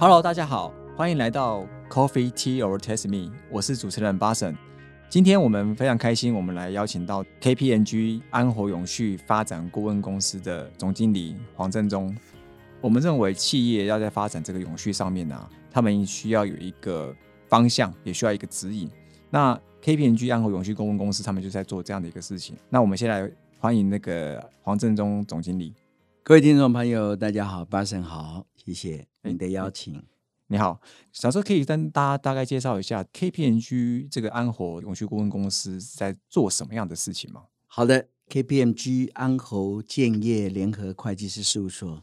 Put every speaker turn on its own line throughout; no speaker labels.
Hello，大家好，欢迎来到 Coffee Tea or Test Me，我是主持人巴神。今天我们非常开心，我们来邀请到 KPMG 安活永续发展顾问公司的总经理黄振中。我们认为企业要在发展这个永续上面呢，他们需要有一个方向，也需要一个指引。那 KPMG 安活永续顾问公司他们就在做这样的一个事情。那我们先来欢迎那个黄振中总经理。
各位听众朋友，大家好，巴神好，谢谢你的邀请。
你好，小时候可以跟大家大概介绍一下 KPMG 这个安侯永续顾问公司在做什么样的事情吗？
好的，KPMG 安侯建业联合会计师事务所。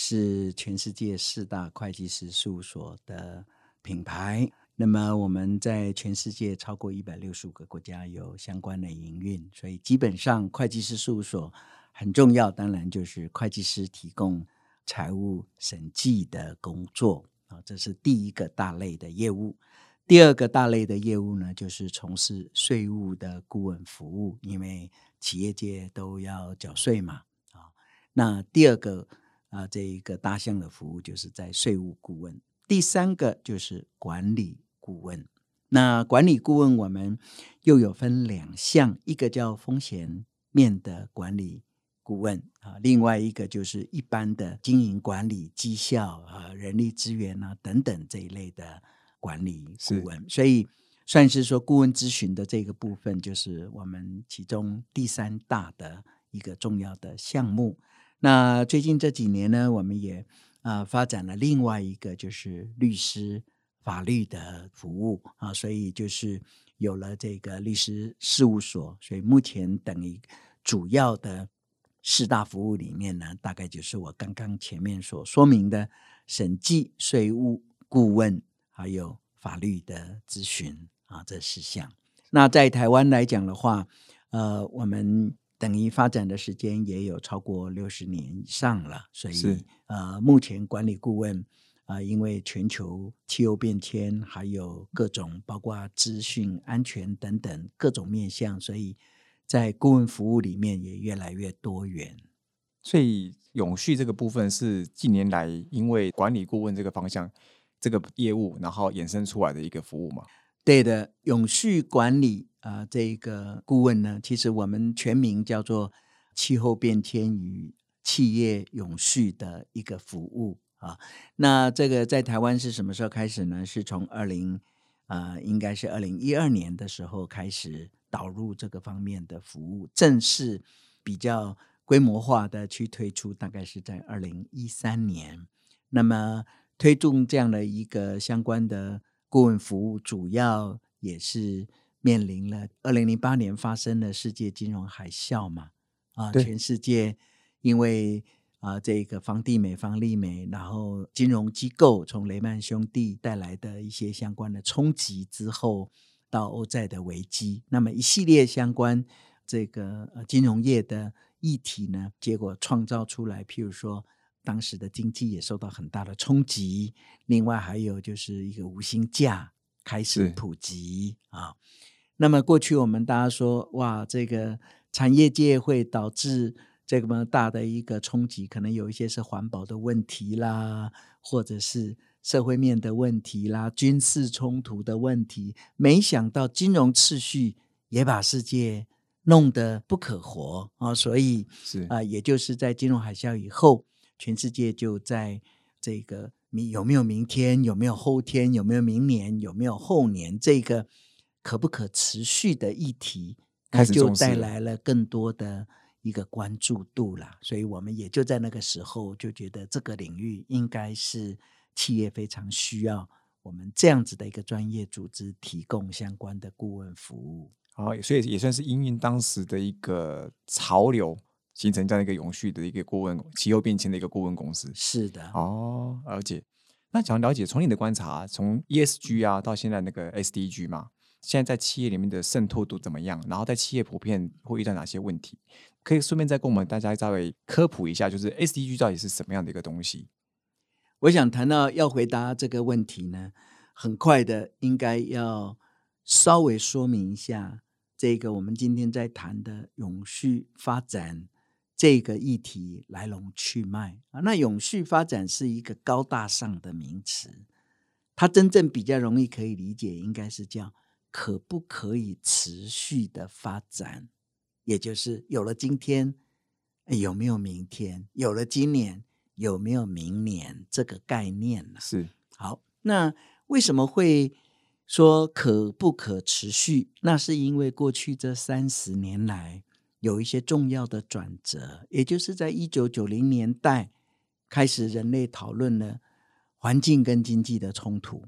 是全世界四大会计师事务所的品牌。那么我们在全世界超过一百六十五个国家有相关的营运，所以基本上会计师事务所很重要。当然就是会计师提供财务审计的工作啊，这是第一个大类的业务。第二个大类的业务呢，就是从事税务的顾问服务，因为企业界都要缴税嘛啊。那第二个。啊，这一个大项的服务就是在税务顾问。第三个就是管理顾问。那管理顾问我们又有分两项，一个叫风险面的管理顾问啊，另外一个就是一般的经营管理、绩效啊、人力资源啊等等这一类的管理顾问。所以算是说顾问咨询的这个部分，就是我们其中第三大的一个重要的项目。那最近这几年呢，我们也啊发展了另外一个就是律师法律的服务啊，所以就是有了这个律师事务所，所以目前等于主要的四大服务里面呢，大概就是我刚刚前面所说明的审计、税务顾问还有法律的咨询啊这四项。那在台湾来讲的话，呃，我们。等于发展的时间也有超过六十年以上了，所以呃，目前管理顾问啊，因为全球气候变迁，还有各种包括资讯安全等等各种面向，所以在顾问服务里面也越来越多元。
所以永续这个部分是近年来因为管理顾问这个方向这个业务，然后衍生出来的一个服务嘛？
对的，永续管理。啊，这个顾问呢，其实我们全名叫做气候变迁与企业永续的一个服务啊。那这个在台湾是什么时候开始呢？是从二零啊，应该是二零一二年的时候开始导入这个方面的服务，正式比较规模化的去推出，大概是在二零一三年。那么推动这样的一个相关的顾问服务，主要也是。面临了二零零八年发生的世界金融海啸嘛？啊，全世界因为啊这个房地美、房利美，然后金融机构从雷曼兄弟带来的一些相关的冲击之后，到欧债的危机，那么一系列相关这个金融业的议题呢，结果创造出来，譬如说当时的经济也受到很大的冲击，另外还有就是一个无薪假开始普及啊。那么过去我们大家说，哇，这个产业界会导致这么大的一个冲击，可能有一些是环保的问题啦，或者是社会面的问题啦，军事冲突的问题。没想到金融秩序也把世界弄得不可活啊！所以
是
啊，也就是在金融海啸以后，全世界就在这个明有没有明天，有没有后天，有没有明年，有没有后年这个。可不可持续的议题，
它就
带来了更多的一个关注度啦。所以我们也就在那个时候就觉得这个领域应该是企业非常需要我们这样子的一个专业组织提供相关的顾问服务。
哦，所以也算是因应当时的一个潮流，形成这样一个永续的一个顾问、气候变迁的一个顾问公司。
是的，
哦，而且。那想了解，从你的观察，从 ESG 啊到现在那个 SDG 嘛。现在在企业里面的渗透度怎么样？然后在企业普遍会遇到哪些问题？可以顺便再跟我们大家稍微科普一下，就是 SDG 到底是什么样的一个东西？
我想谈到要回答这个问题呢，很快的应该要稍微说明一下这个我们今天在谈的永续发展这个议题来龙去脉啊。那永续发展是一个高大上的名词，它真正比较容易可以理解，应该是叫可不可以持续的发展，也就是有了今天，有没有明天？有了今年，有没有明年？这个概念呢？
是
好，那为什么会说可不可持续？那是因为过去这三十年来。有一些重要的转折，也就是在一九九零年代开始，人类讨论了环境跟经济的冲突，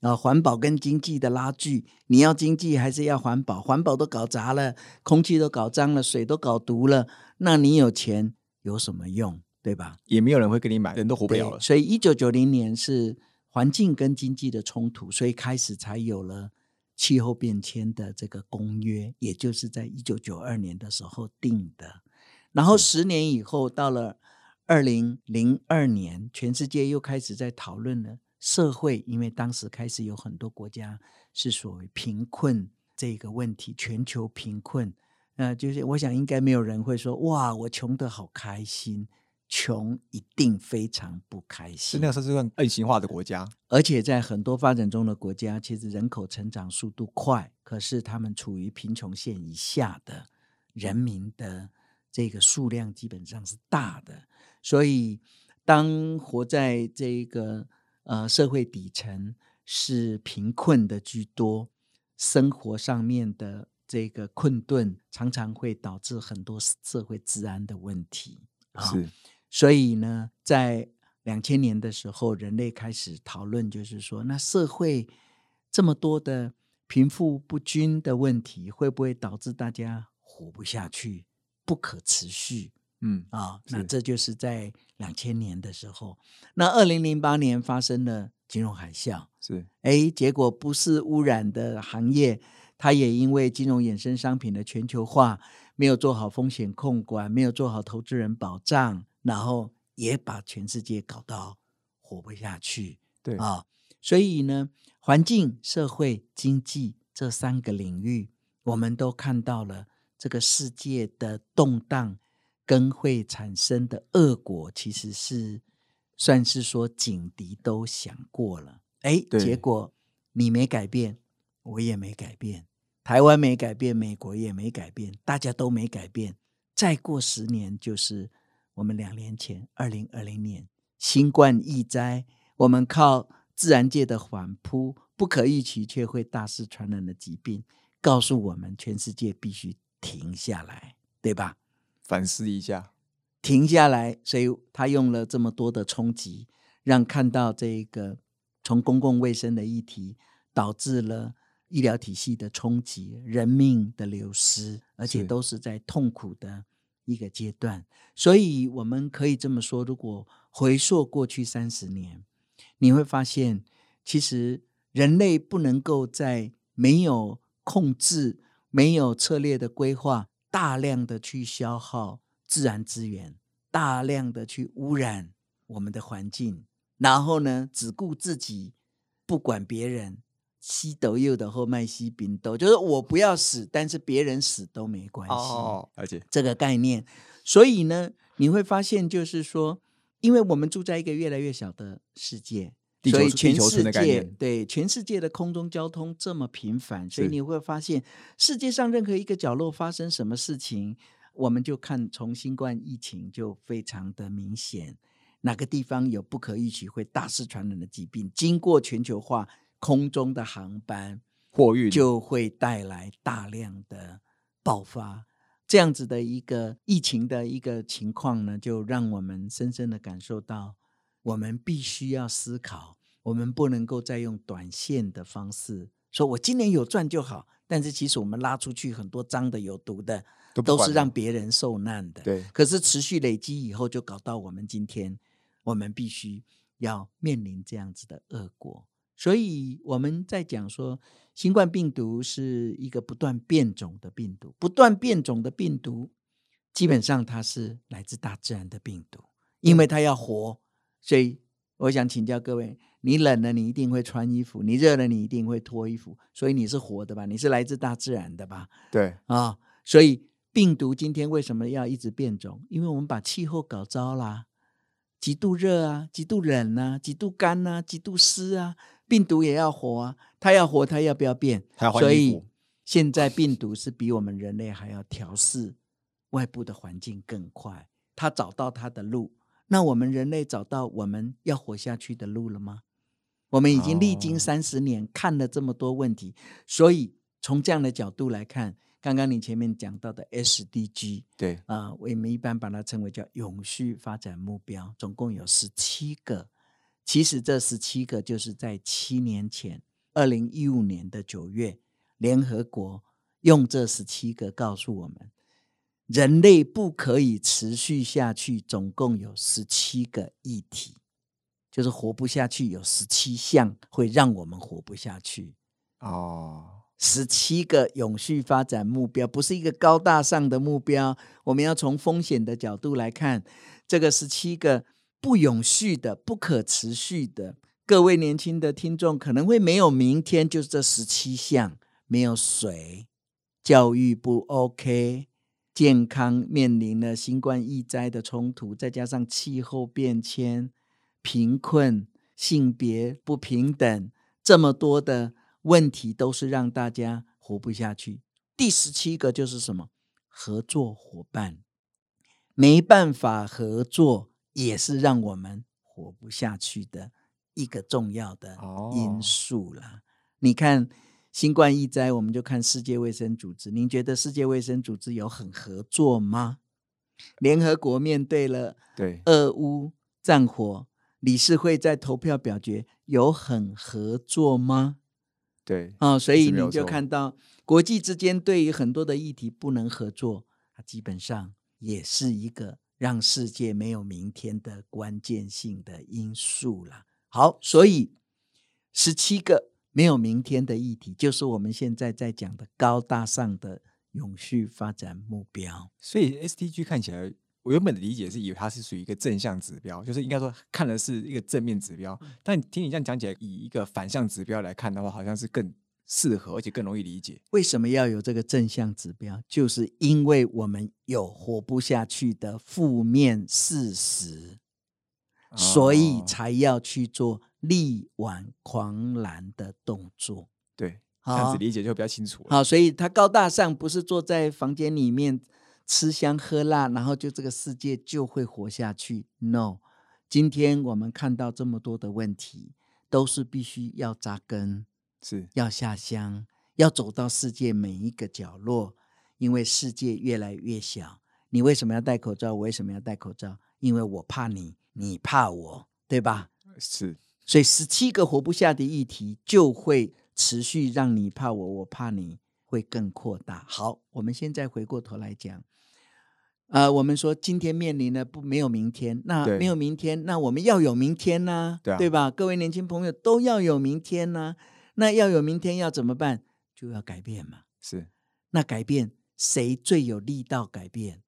啊，环保跟经济的拉锯。你要经济还是要环保？环保都搞砸了，空气都搞脏了，水都搞毒了，那你有钱有什么用？对吧？
也没有人会跟你买，人都活不了了。
所以一九九零年是环境跟经济的冲突，所以开始才有了。气候变迁的这个公约，也就是在一九九二年的时候定的。然后十年以后，到了二零零二年，全世界又开始在讨论了社会，因为当时开始有很多国家是所谓贫困这个问题，全球贫困。呃，就是我想应该没有人会说，哇，我穷得好开心。穷一定非常不开心，
是那个是是个恶性化的国家，
而且在很多发展中的国家，其实人口成长速度快，可是他们处于贫穷线以下的人民的这个数量基本上是大的，所以当活在这个呃社会底层是贫困的居多，生活上面的这个困顿，常常会导致很多社会治安的问题。
是。
所以呢，在两千年的时候，人类开始讨论，就是说，那社会这么多的贫富不均的问题，会不会导致大家活不下去，不可持续？
嗯
啊，那这就是在两千年的时候。那二零零八年发生了金融海啸，
是
哎，结果不是污染的行业，它也因为金融衍生商品的全球化，没有做好风险控管，没有做好投资人保障。然后也把全世界搞到活不下去，
对。
啊，所以呢，环境、社会、经济这三个领域，我们都看到了这个世界的动荡跟会产生的恶果，其实是算是说警笛都响过了，哎，结果你没改变，我也没改变，台湾没改变，美国也没改变，大家都没改变，再过十年就是。我们两年前，二零二零年新冠疫灾，我们靠自然界的反扑，不可预期却会大肆传染的疾病，告诉我们全世界必须停下来，对吧？
反思一下，
停下来。所以他用了这么多的冲击，让看到这个从公共卫生的议题，导致了医疗体系的冲击，人命的流失，而且都是在痛苦的。一个阶段，所以我们可以这么说：如果回溯过去三十年，你会发现，其实人类不能够在没有控制、没有策略的规划，大量的去消耗自然资源，大量的去污染我们的环境，然后呢，只顾自己，不管别人。西斗又的后卖西宾斗，就是我不要死，但是别人死都没关系。
哦，而且
这个概念，所以呢，你会发现，就是说，因为我们住在一个越来越小的世界，所以全世界对全世界的空中交通这么频繁，所以你会发现，世界上任何一个角落发生什么事情，我们就看从新冠疫情就非常的明显，哪个地方有不可预期会大肆传染的疾病，经过全球化。空中的航班
货运
就会带来大量的爆发，这样子的一个疫情的一个情况呢，就让我们深深的感受到，我们必须要思考，我们不能够再用短线的方式说，我今年有赚就好，但是其实我们拉出去很多脏的、有毒的，都是让别人受难的。
对，
可是持续累积以后，就搞到我们今天，我们必须要面临这样子的恶果。所以我们在讲说，新冠病毒是一个不断变种的病毒，不断变种的病毒，基本上它是来自大自然的病毒，因为它要活。所以我想请教各位：你冷了，你一定会穿衣服；你热了，你一定会脱衣服。所以你是活的吧？你是来自大自然的吧？
对
啊，所以病毒今天为什么要一直变种？因为我们把气候搞糟啦，极度热啊，极度冷啊，极度干啊，极度湿啊，病毒也要活啊，它要活，它要不要变？所以，现在病毒是比我们人类还要调试外部的环境更快，它找到它的路。那我们人类找到我们要活下去的路了吗？我们已经历经
哦
三十年，看了这么多问题，所以从这样的角度来看，刚刚你前面讲到的 SDG
对，
啊、我们一般把它称为叫永续发展目标，总共有十七个。其实这十七个就是在七年前，二零一五年的九月，联合国用这十七个告诉我们，人类不可以持续下去，总共有十七个议题，就是活不下去，有十七项会让我们活不下去。
哦，
十七个永续发展目标，不是一个高大上的目标。我们要从风险的角度来看，这个十七个不永续的、不可持续的。各位年轻的听众可能会没有明天，就是这十七项：没有水，教育不 OK，健康面临了新冠疫灾的冲突，再加上气候变迁、贫困、性别不平等，这么多的问题都是让大家活不下去。第十七个就是什么？合作伙伴，没办法合作，也是让我们活不下去的一个重要的
哦
因素啦。你看新冠疫灾，我们就看世界卫生组织。您觉得世界卫生组织有很合作吗？联合国面对了
对，
俄乌战火，理事会在投票表决，有很合作吗？
对，
啊、所以你就看到国际之间对于很多的议题不能合作，它基本上也是一个让世界没有明天的关键性的因素啦。好，所以十七个没有明天的议题，就是我们现在在讲的高大上的永续发展目标。
所以 SDG 看起来，我原本的理解是以为它是属于一个正向指标，就是应该说看的是一个正面指标。但听你这样讲起来，以一个反向指标来看的话，好像是更适合而且更容易理解。
为什么要有这个正向指标？就是因为我们有活不下去的负面事实，所以
哦
才要去做力挽狂澜的动作。
对，这样子理解就比较清楚了。
好，所以他高大上不是坐在房间里面吃香喝辣，然后就这个世界就会活下去。No，今天我们看到这么多的问题，都是必须要扎根，
是，
要下乡，要走到世界每一个角落，因为世界越来越小。你为什么要戴口罩？我为什么要戴口罩？因为我怕你，你怕我，对吧？
是，
所以十七个活不下的议题就会持续让你怕我，我怕你，会更扩大。好，我们现在回过头来讲，呃，我们说今天面临的不没有明天，那没有明天，那我们要有明天呢、
对啊
吧？各位年轻朋友都要有明天呢、那要有明天要怎么办？就要改变嘛。
是
那改变谁最有力道改变？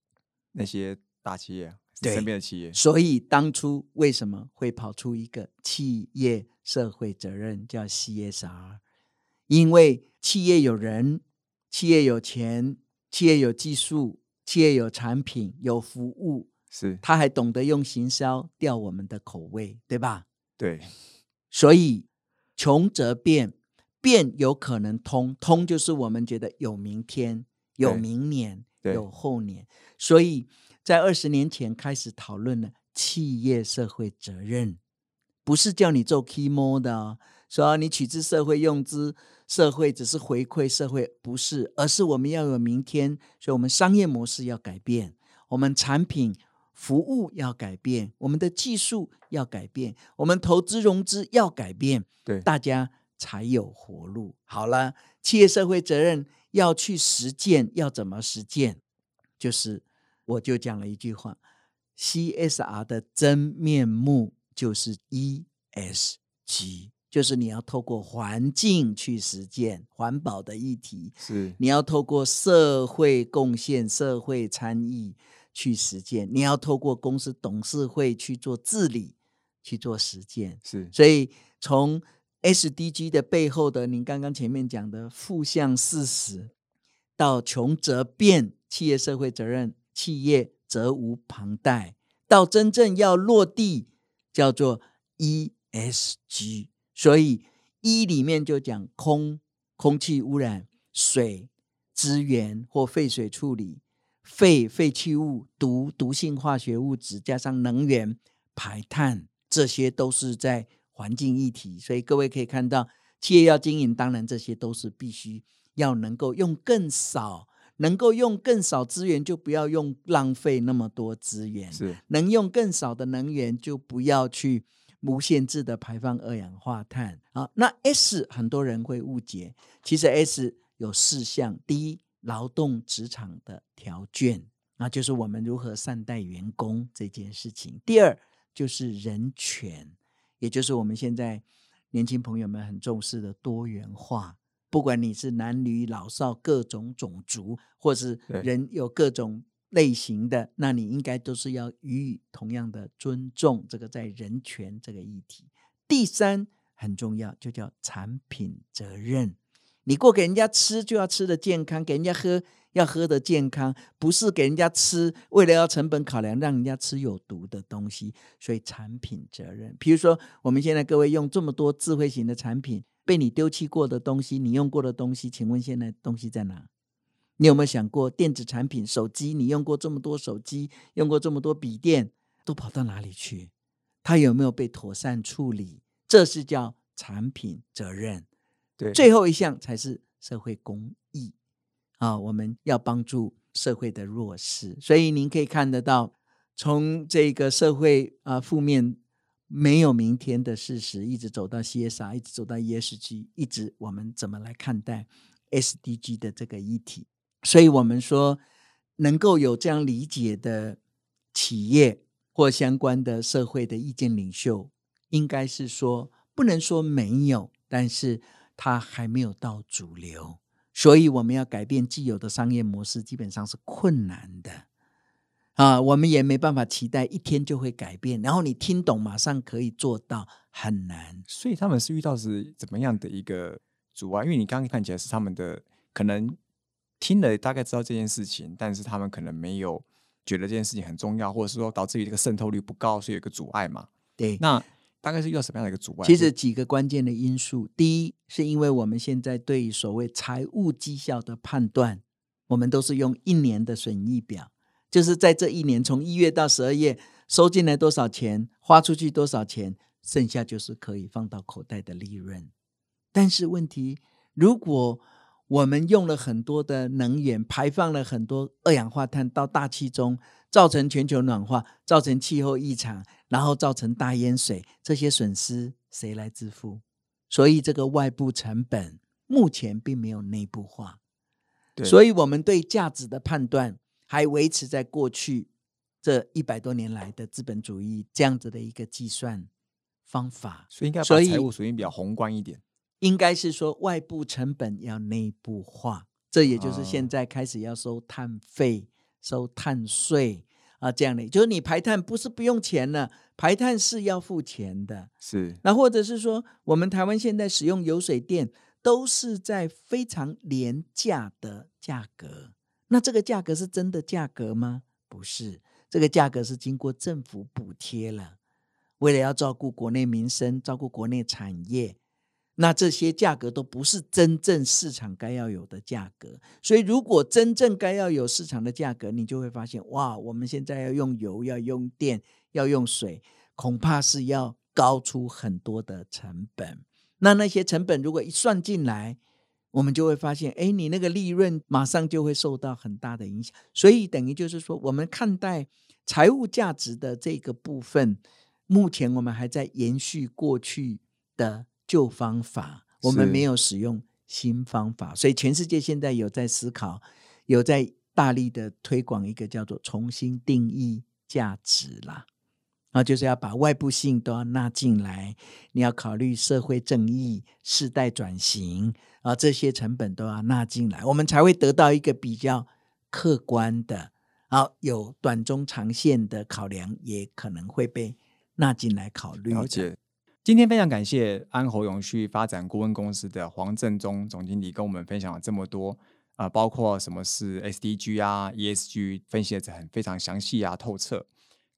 那些大企业啊，
对
身边的企业，
所以当初为什么会跑出一个企业社会责任叫 CSR？因为企业有人，企业有钱，企业有技术，企业有产品，有服务，
是
他还懂得用行销吊我们的口味，对吧？
对，
所以穷则变，变有可能通，通就是我们觉得有明天、有明年、有后年。所以在二十年前开始讨论了企业社会责任，不是叫你做 key mo 的哦，说你取之社会，用之社会，只是回馈社会，不是，而是我们要有明天，所以我们商业模式要改变，我们产品。服务要改变，我们的技术要改变，我们投资融资要改变，
对，
大家才有活路。好了，企业社会责任要去实践，要怎么实践？就是我就讲了一句话：CSR 的真面目就是 ESG，就是你要透过环境去实践环保的议题，
是
你要透过社会贡献、社会参与去实践，你要透过公司董事会去做治理、去做实践。
是
所以从 SDG 的背后的，您刚刚前面讲的负向事实，到穷则变，企业社会责任，企业责无旁贷，到真正要落地，叫做 ESG。所以一里面就讲空空气污染、水资源或废水处理、废废弃物、毒毒性化学物质，加上能源排碳，这些都是在环境议题。所以各位可以看到，企业要经营，当然这些都是必须要能够用更少，能够用更少资源，就不要用浪费那么多资源。
是
能用更少的能源，就不要去无限制的排放二氧化碳。好，那 S 很多人会误解，其实 S 有四项：第一，劳动职场的条件，那就是我们如何善待员工这件事情；第二，就是人权，也就是我们现在年轻朋友们很重视的多元化。不管你是男女老少各种种族，或是人有各种类型的，那你应该都是要予以同样的尊重。这个在人权这个议题，第三很重要，就叫产品责任。你过给人家吃，就要吃的健康；给人家喝，要喝的健康，不是给人家吃，为了要成本考量，让人家吃有毒的东西。所以产品责任，比如说我们现在各位用这么多智慧型的产品，被你丢弃过的东西，你用过的东西，请问现在东西在哪？你有没有想过电子产品、手机？你用过这么多手机，用过这么多笔电，都跑到哪里去？它有没有被妥善处理？这是叫产品责任。
对，
最后一项才是社会公益啊！我们要帮助社会的弱势，所以您可以看得到，从这个社会啊负面没有明天的事实，一直走到 CSR，一直走到 ESG，一直我们怎么来看待 SDG 的这个议题？所以我们说，能够有这样理解的企业或相关的社会的意见领袖，应该是说不能说没有，但是它还没有到主流，所以我们要改变既有的商业模式，基本上是困难的啊。我们也没办法期待一天就会改变，然后你听懂马上可以做到，很难。
所以他们是遇到是怎么样的一个阻碍？因为你刚刚看起来是他们的可能听了大概知道这件事情，但是他们可能没有觉得这件事情很重要，或者是说导致于这个渗透率不高，所以有一个阻碍嘛。
对，
那大概是遇到什么样的一个阻碍？
其实几个关键的因素，第一是因为我们现在对于所谓财务绩效的判断，我们都是用一年的损益表，就是在这一年从一月到十二月收进来多少钱，花出去多少钱，剩下就是可以放到口袋的利润。但是问题，如果我们用了很多的能源，排放了很多二氧化碳到大气中，造成全球暖化，造成气候异常，然后造成大淹水，这些损失谁来支付？所以这个外部成本目前并没有内部化，
对
所以我们对价值的判断还维持在过去这一百多年来的资本主义这样子的一个计算方法。
所以应该把
所以
财务属性比较宏观一点。
应该是说外部成本要内部化，这也就是
哦
现在开始要收碳费、收碳税啊，这样的，就是你排碳不是不用钱了，排碳是要付钱的。
是
那或者是说，我们台湾现在使用油水电都是在非常廉价的价格，那这个价格是真的价格吗？不是，这个价格是经过政府补贴了，为了要照顾国内民生、照顾国内产业。那这些价格都不是真正市场该要有的价格，所以如果真正该要有市场的价格，你就会发现，哇，我们现在要用油、要用电、要用水，恐怕是要高出很多的成本。那那些成本如果一算进来，我们就会发现，哎，你那个利润马上就会受到很大的影响。所以等于就是说，我们看待财务价值的这个部分，目前我们还在延续过去的旧方法，我们没有使用新方法。所以全世界现在有在思考，有在大力的推广一个叫做重新定义价值啦。啊，就是要把外部性都要纳进来，你要考虑社会正义、世代转型啊，这些成本都要纳进来，我们才会得到一个比较客观的，啊，有短中长线的考量，也可能会被纳进来考虑。
了解。今天非常感谢安侯永续发展顾问公司的黄正忠总经理跟我们分享了这么多啊、包括什么是 SDG 啊、ESG 分析的很非常详细啊、透彻。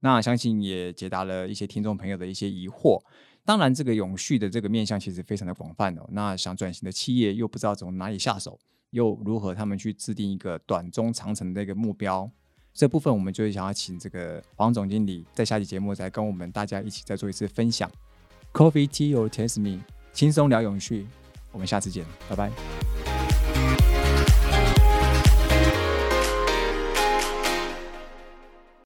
那相信也解答了一些听众朋友的一些疑惑。当然，这个永续的这个面向其实非常的广泛哦。那想转型的企业又不知道从哪里下手，又如何他们去制定一个短中长程的一个目标？这部分我们就是想要请这个黄总经理在下期节目再跟我们大家一起再做一次分享。Coffee Tea or Taste Me，轻松聊永续。我们下次见，拜拜。